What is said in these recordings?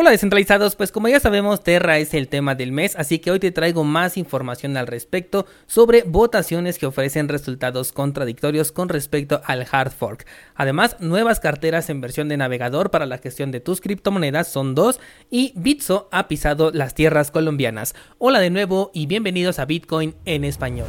Hola descentralizados, pues como ya sabemos Terra es el tema del mes, así que hoy te traigo más información al respecto sobre votaciones que ofrecen resultados contradictorios con respecto al hard fork. Además, nuevas carteras en versión de navegador para la gestión de tus criptomonedas son dos y Bitso ha pisado las tierras colombianas. Hola de nuevo y bienvenidos a Bitcoin en español.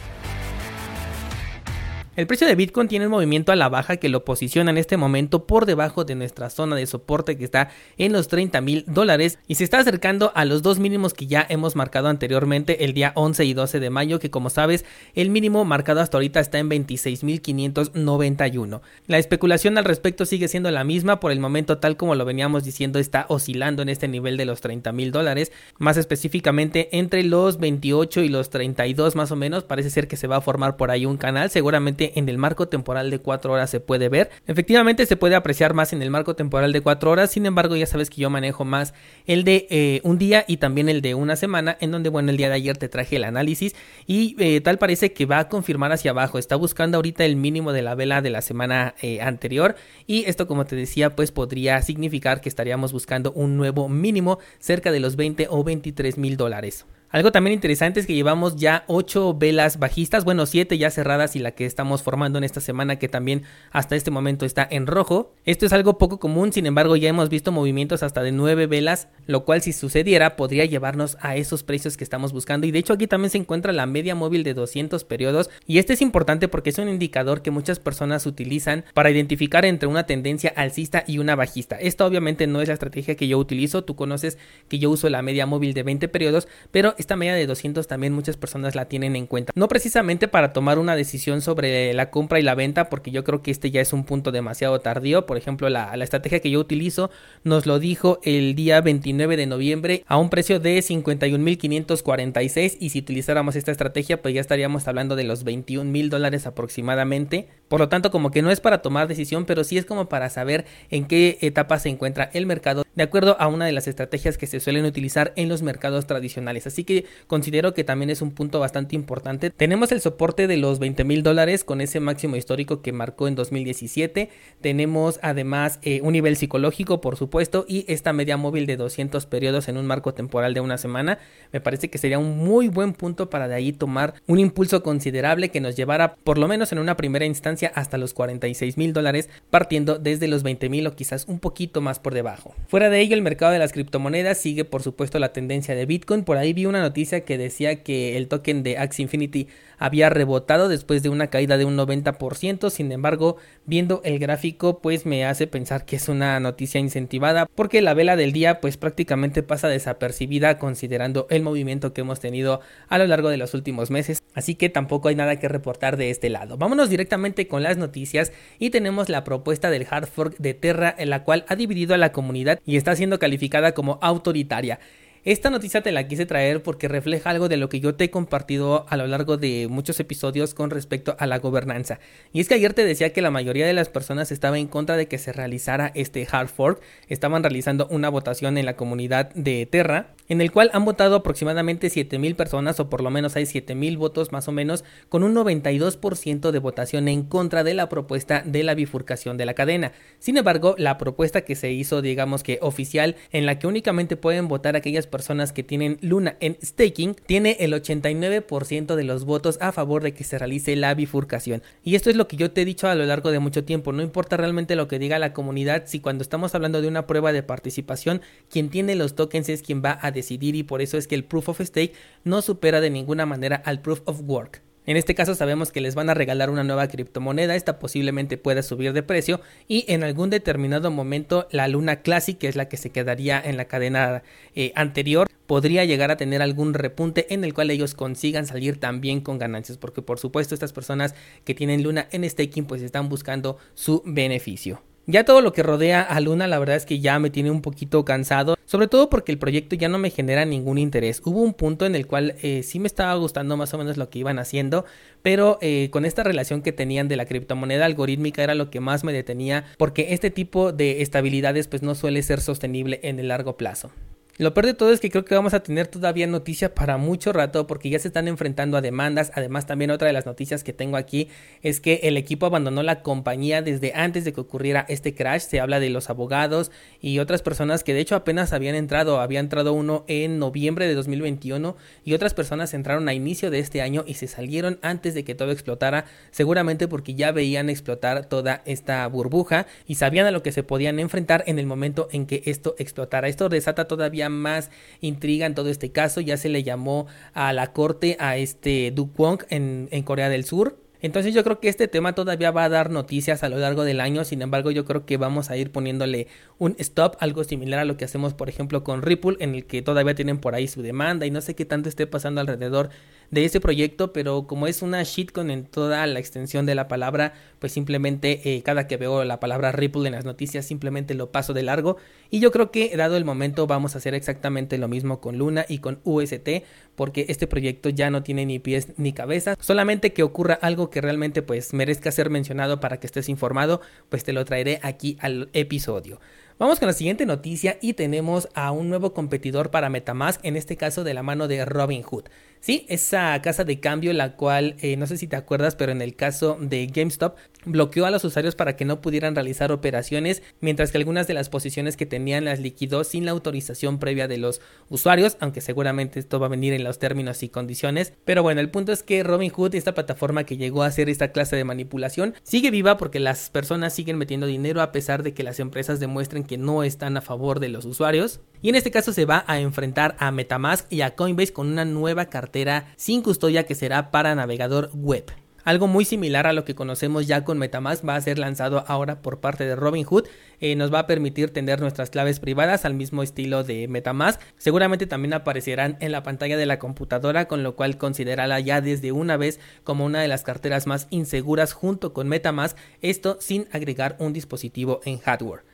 El precio de Bitcoin tiene un movimiento a la baja que lo posiciona en este momento por debajo de nuestra zona de soporte que está en los 30 mil dólares y se está acercando a los dos mínimos que ya hemos marcado anteriormente el día 11 y 12 de mayo que como sabes el mínimo marcado hasta ahorita está en 26.591. La especulación al respecto sigue siendo la misma por el momento tal como lo veníamos diciendo está oscilando en este nivel de los 30 mil dólares más específicamente entre los 28 y los 32 más o menos parece ser que se va a formar por ahí un canal seguramente en el marco temporal de 4 horas se puede ver. Efectivamente se puede apreciar más en el marco temporal de 4 horas, sin embargo ya sabes que yo manejo más el de eh, un día y también el de una semana, en donde bueno el día de ayer te traje el análisis y eh, tal parece que va a confirmar hacia abajo, está buscando ahorita el mínimo de la vela de la semana eh, anterior y esto como te decía pues podría significar que estaríamos buscando un nuevo mínimo cerca de los 20 o 23 mil dólares. Algo también interesante es que llevamos ya 8 velas bajistas, bueno 7 ya cerradas y la que estamos formando en esta semana que también hasta este momento está en rojo. Esto es algo poco común, sin embargo ya hemos visto movimientos hasta de 9 velas, lo cual si sucediera podría llevarnos a esos precios que estamos buscando y de hecho aquí también se encuentra la media móvil de 200 periodos y este es importante porque es un indicador que muchas personas utilizan para identificar entre una tendencia alcista y una bajista. Esta obviamente no es la estrategia que yo utilizo, tú conoces que yo uso la media móvil de 20 periodos, pero esta media de 200 también muchas personas la tienen en cuenta. No precisamente para tomar una decisión sobre la compra y la venta, porque yo creo que este ya es un punto demasiado tardío. Por ejemplo, la, estrategia que yo utilizo nos lo dijo el día 29 de noviembre a un precio de 51.546 y si utilizáramos esta estrategia pues ya estaríamos hablando de los 21 mil dólares aproximadamente. Por lo tanto, como que no es para tomar decisión, pero sí es como para saber en qué etapa se encuentra el mercado de acuerdo a una de las estrategias que se suelen utilizar en los mercados tradicionales. Así que considero que también es un punto bastante importante. Tenemos el soporte de los 20 mil dólares con ese máximo histórico que marcó en 2017. Tenemos además eh, un nivel psicológico, por supuesto, y esta media móvil de 200 periodos en un marco temporal de una semana. Me parece que sería un muy buen punto para de ahí tomar un impulso considerable que nos llevara, por lo menos en una primera instancia, hasta los 46 mil dólares, partiendo desde los 20 mil o quizás un poquito más por debajo. Fuera de ello, el mercado de las criptomonedas sigue, por supuesto, la tendencia de Bitcoin. Por ahí vi una noticia que decía que el token de Axie Infinity había rebotado después de una caída de un 90%, sin embargo, viendo el gráfico pues me hace pensar que es una noticia incentivada porque la vela del día pues prácticamente pasa desapercibida considerando el movimiento que hemos tenido a lo largo de los últimos meses, así que tampoco hay nada que reportar de este lado. Vámonos directamente con las noticias y tenemos la propuesta del hard fork de Terra en la cual ha dividido a la comunidad y está siendo calificada como autoritaria. Esta noticia te la quise traer porque refleja algo de lo que yo te he compartido a lo largo de muchos episodios con respecto a la gobernanza. Y es que ayer te decía que la mayoría de las personas estaba en contra de que se realizara este hard fork. Estaban realizando una votación en la comunidad de Terra, en el cual han votado aproximadamente 7000 personas, o por lo menos hay 7000 votos más o menos, con un 92% de votación en contra de la propuesta de la bifurcación de la cadena. Sin embargo, la propuesta que se hizo, digamos que oficial, en la que únicamente pueden votar aquellas personas que tienen Luna en staking, tiene el 89% de los votos a favor de que se realice la bifurcación. Y esto es lo que yo te he dicho a lo largo de mucho tiempo, no importa realmente lo que diga la comunidad, si cuando estamos hablando de una prueba de participación, quien tiene los tokens es quien va a decidir y por eso es que el proof of stake no supera de ninguna manera al proof of work. En este caso sabemos que les van a regalar una nueva criptomoneda, esta posiblemente pueda subir de precio y en algún determinado momento la Luna Classic, que es la que se quedaría en la cadena eh, anterior, podría llegar a tener algún repunte en el cual ellos consigan salir también con ganancias, porque por supuesto estas personas que tienen Luna en staking pues están buscando su beneficio. Ya todo lo que rodea a Luna la verdad es que ya me tiene un poquito cansado, sobre todo porque el proyecto ya no me genera ningún interés. Hubo un punto en el cual eh, sí me estaba gustando más o menos lo que iban haciendo, pero eh, con esta relación que tenían de la criptomoneda algorítmica era lo que más me detenía porque este tipo de estabilidades pues no suele ser sostenible en el largo plazo. Lo peor de todo es que creo que vamos a tener todavía noticias para mucho rato porque ya se están enfrentando a demandas. Además, también otra de las noticias que tengo aquí es que el equipo abandonó la compañía desde antes de que ocurriera este crash. Se habla de los abogados y otras personas que de hecho apenas habían entrado. Había entrado uno en noviembre de 2021 y otras personas entraron a inicio de este año y se salieron antes de que todo explotara. Seguramente porque ya veían explotar toda esta burbuja y sabían a lo que se podían enfrentar en el momento en que esto explotara. Esto desata todavía más intriga en todo este caso. Ya se le llamó a la corte a este Du Kwon en, en Corea del Sur. Entonces yo creo que este tema todavía va a dar noticias a lo largo del año, sin embargo yo creo que vamos a ir poniéndole un stop, algo similar a lo que hacemos por ejemplo con Ripple, en el que todavía tienen por ahí su demanda y no sé qué tanto esté pasando alrededor de ese proyecto, pero como es una shitcoin en toda la extensión de la palabra, pues simplemente eh, cada que veo la palabra Ripple en las noticias simplemente lo paso de largo y yo creo que dado el momento vamos a hacer exactamente lo mismo con Luna y con UST porque este proyecto ya no tiene ni pies ni cabeza, solamente que ocurra algo que realmente pues merezca ser mencionado para que estés informado, pues te lo traeré aquí al episodio. Vamos con la siguiente noticia y tenemos a un nuevo competidor para Metamask, en este caso de la mano de Robinhood. Sí, esa casa de cambio, la cual eh, no sé si te acuerdas, pero en el caso de GameStop bloqueó a los usuarios para que no pudieran realizar operaciones, mientras que algunas de las posiciones que tenían las liquidó sin la autorización previa de los usuarios, aunque seguramente esto va a venir en los términos y condiciones. Pero bueno, el punto es que Robinhood, esta plataforma que llegó a hacer esta clase de manipulación, sigue viva porque las personas siguen metiendo dinero a pesar de que las empresas demuestren no están a favor de los usuarios. Y en este caso se va a enfrentar a Metamask y a Coinbase con una nueva cartera sin custodia que será para navegador web. Algo muy similar a lo que conocemos ya con Metamask va a ser lanzado ahora por parte de Robinhood. Eh, nos va a permitir tener nuestras claves privadas al mismo estilo de Metamask. Seguramente también aparecerán en la pantalla de la computadora, con lo cual considerala ya desde una vez como una de las carteras más inseguras junto con Metamask. Esto sin agregar un dispositivo en hardware.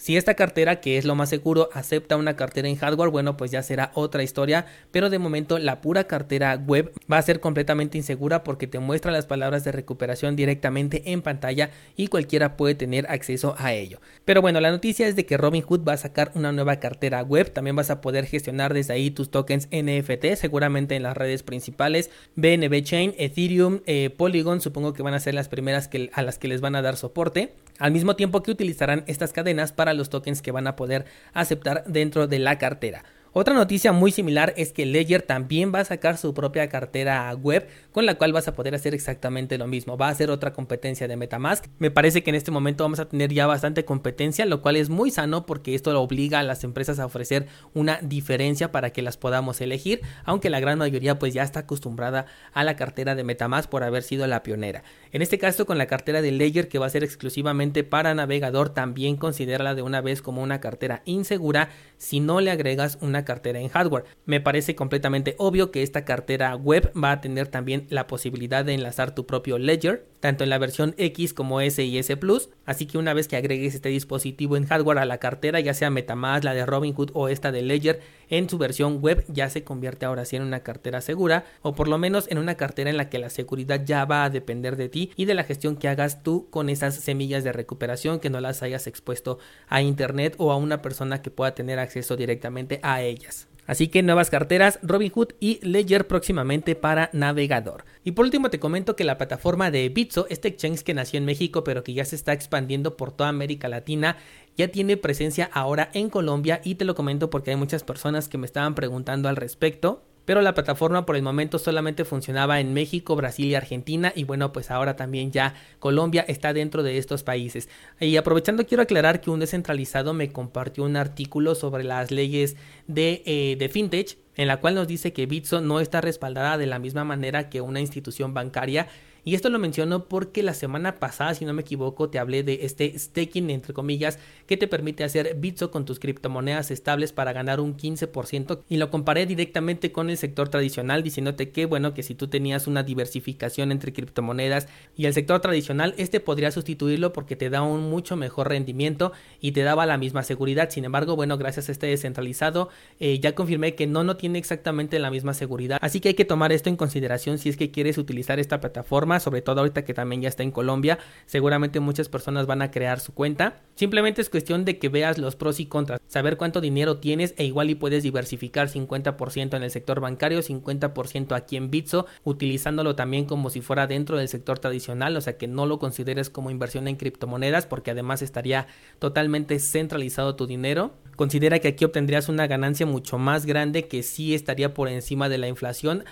Si esta cartera, que es lo más seguro, acepta una cartera en hardware, bueno, pues ya será otra historia, pero de momento la pura cartera web va a ser completamente insegura porque te muestra las palabras de recuperación directamente en pantalla y cualquiera puede tener acceso a ello. Pero bueno, la noticia es de que Robinhood va a sacar una nueva cartera web, también vas a poder gestionar desde ahí tus tokens NFT, seguramente en las redes principales, BNB Chain, Ethereum, eh, Polygon, supongo que van a ser las primeras que, a las que les van a dar soporte al mismo tiempo que utilizarán estas cadenas para los tokens que van a poder aceptar dentro de la cartera. Otra noticia muy similar es que Ledger también va a sacar su propia cartera web con la cual vas a poder hacer exactamente lo mismo. Va a ser otra competencia de Metamask. Me parece que en este momento vamos a tener ya bastante competencia, lo cual es muy sano porque esto lo obliga a las empresas a ofrecer una diferencia para que las podamos elegir, aunque la gran mayoría pues ya está acostumbrada a la cartera de Metamask por haber sido la pionera. En este caso con la cartera de Ledger que va a ser exclusivamente para navegador, también considérala de una vez como una cartera insegura si no le agregas una cartera en hardware. Me parece completamente obvio que esta cartera web va a tener también la posibilidad de enlazar tu propio ledger, tanto en la versión X como S y S Plus, así que una vez que agregues este dispositivo en hardware a la cartera, ya sea MetaMask, la de Robinhood o esta de Ledger, en su versión web ya se convierte ahora sí en una cartera segura, o por lo menos en una cartera en la que la seguridad ya va a depender de ti y de la gestión que hagas tú con esas semillas de recuperación que no las hayas expuesto a internet o a una persona que pueda tener acceso directamente a ellas. Así que nuevas carteras, Robinhood y Ledger próximamente para navegador. Y por último te comento que la plataforma de Bitso, este exchange que nació en México pero que ya se está expandiendo por toda América Latina, ya tiene presencia ahora en Colombia y te lo comento porque hay muchas personas que me estaban preguntando al respecto pero la plataforma por el momento solamente funcionaba en México, Brasil y Argentina y bueno pues ahora también ya Colombia está dentro de estos países. Y aprovechando quiero aclarar que un descentralizado me compartió un artículo sobre las leyes de, eh, de fintech en la cual nos dice que Bitso no está respaldada de la misma manera que una institución bancaria y esto lo menciono porque la semana pasada, si no me equivoco, te hablé de este staking, entre comillas, que te permite hacer Bitso con tus criptomonedas estables para ganar un 15%. Y lo comparé directamente con el sector tradicional, diciéndote que, bueno, que si tú tenías una diversificación entre criptomonedas y el sector tradicional, este podría sustituirlo porque te da un mucho mejor rendimiento y te daba la misma seguridad. Sin embargo, bueno, gracias a este descentralizado, eh, ya confirmé que no, no tiene exactamente la misma seguridad. Así que hay que tomar esto en consideración si es que quieres utilizar esta plataforma sobre todo ahorita que también ya está en Colombia, seguramente muchas personas van a crear su cuenta. Simplemente es cuestión de que veas los pros y contras, saber cuánto dinero tienes e igual y puedes diversificar 50% en el sector bancario, 50% aquí en Bitso, utilizándolo también como si fuera dentro del sector tradicional, o sea que no lo consideres como inversión en criptomonedas porque además estaría totalmente centralizado tu dinero. Considera que aquí obtendrías una ganancia mucho más grande que sí estaría por encima de la inflación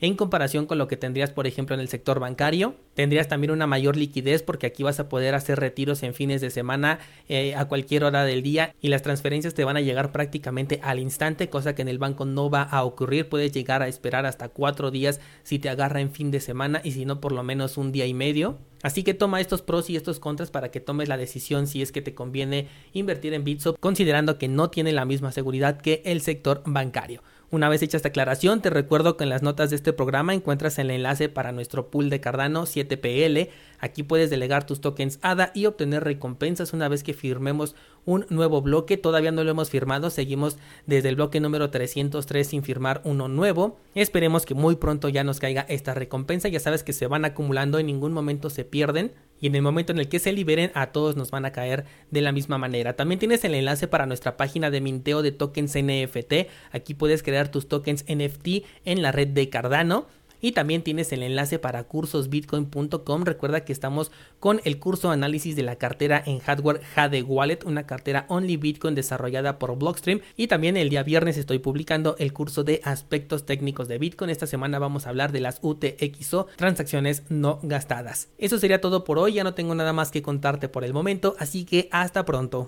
en comparación con lo que tendrías, por ejemplo, en el sector bancario. Tendrías también una mayor liquidez porque aquí vas a poder hacer retiros en fines de semana eh, a cualquier hora del día y las transferencias te van a llegar prácticamente al instante, cosa que en el banco no va a ocurrir. Puedes llegar a esperar hasta cuatro días si te agarra en fin de semana y si no, por lo menos un día y medio. Así que toma estos pros y estos contras para que tomes la decisión si es que te conviene invertir en Bitso, considerando que no tiene la misma seguridad que el sector bancario. Una vez hecha esta aclaración, te recuerdo que en las notas de este programa encuentras el enlace para nuestro pool de Cardano 7PL. Aquí puedes delegar tus tokens ADA y obtener recompensas una vez que firmemos un nuevo bloque. Todavía no lo hemos firmado, seguimos desde el bloque número 303 sin firmar uno nuevo. Esperemos que muy pronto ya nos caiga esta recompensa. Ya sabes que se van acumulando, en ningún momento se pierden y en el momento en el que se liberen a todos nos van a caer de la misma manera. También tienes el enlace para nuestra página de minteo de tokens NFT. Aquí puedes crear tus tokens NFT en la red de Cardano. Y también tienes el enlace para cursosbitcoin.com. Recuerda que estamos con el curso análisis de la cartera en hardware Jade Wallet, una cartera Only Bitcoin desarrollada por Blockstream. Y también el día viernes estoy publicando el curso de aspectos técnicos de Bitcoin. Esta semana vamos a hablar de las UTXO, transacciones no gastadas. Eso sería todo por hoy. Ya no tengo nada más que contarte por el momento, así que hasta pronto.